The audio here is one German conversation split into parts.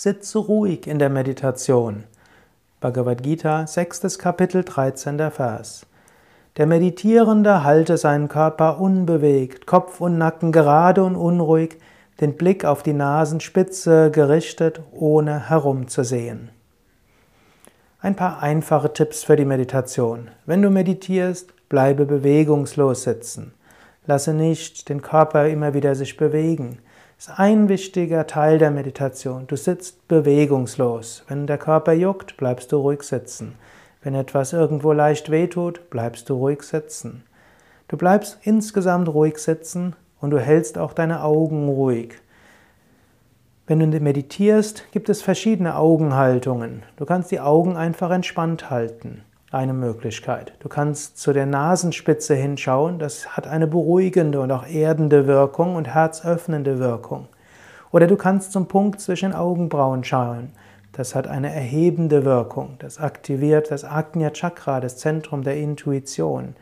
Sitze ruhig in der Meditation. Bhagavad Gita, 6. Kapitel, 13. Vers. Der Meditierende halte seinen Körper unbewegt, Kopf und Nacken gerade und unruhig, den Blick auf die Nasenspitze gerichtet, ohne herumzusehen. Ein paar einfache Tipps für die Meditation. Wenn du meditierst, bleibe bewegungslos sitzen. Lasse nicht den Körper immer wieder sich bewegen. Ist ein wichtiger Teil der Meditation. Du sitzt bewegungslos. Wenn der Körper juckt, bleibst du ruhig sitzen. Wenn etwas irgendwo leicht wehtut, bleibst du ruhig sitzen. Du bleibst insgesamt ruhig sitzen und du hältst auch deine Augen ruhig. Wenn du meditierst, gibt es verschiedene Augenhaltungen. Du kannst die Augen einfach entspannt halten eine Möglichkeit. Du kannst zu der Nasenspitze hinschauen, das hat eine beruhigende und auch erdende Wirkung und herzöffnende Wirkung. Oder du kannst zum Punkt zwischen Augenbrauen schauen. Das hat eine erhebende Wirkung. Das aktiviert das Agnya Chakra, das Zentrum der Intuition.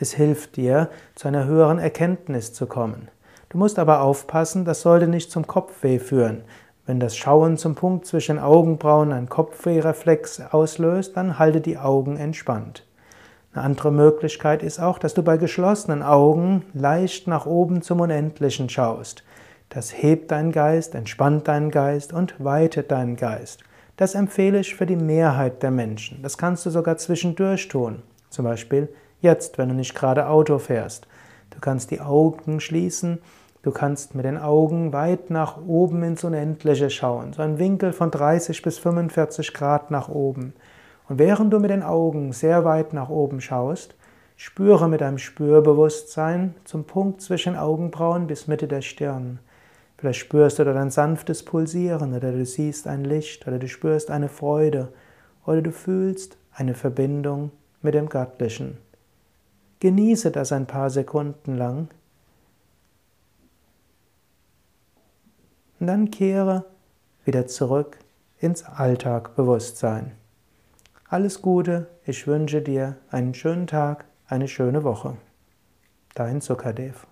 Es hilft dir, zu einer höheren Erkenntnis zu kommen. Du musst aber aufpassen, das sollte nicht zum Kopfweh führen. Wenn das Schauen zum Punkt zwischen Augenbrauen ein Kopfwehreflex auslöst, dann halte die Augen entspannt. Eine andere Möglichkeit ist auch, dass du bei geschlossenen Augen leicht nach oben zum Unendlichen schaust. Das hebt deinen Geist, entspannt deinen Geist und weitet deinen Geist. Das empfehle ich für die Mehrheit der Menschen. Das kannst du sogar zwischendurch tun. Zum Beispiel jetzt, wenn du nicht gerade Auto fährst. Du kannst die Augen schließen Du kannst mit den Augen weit nach oben ins Unendliche schauen, so ein Winkel von 30 bis 45 Grad nach oben. Und während du mit den Augen sehr weit nach oben schaust, spüre mit deinem Spürbewusstsein zum Punkt zwischen Augenbrauen bis Mitte der Stirn. Vielleicht spürst du dort ein sanftes Pulsieren oder du siehst ein Licht oder du spürst eine Freude oder du fühlst eine Verbindung mit dem Göttlichen. Genieße das ein paar Sekunden lang und dann kehre wieder zurück ins Alltagbewusstsein. Alles Gute, ich wünsche dir einen schönen Tag, eine schöne Woche. Dein Zuckerdev.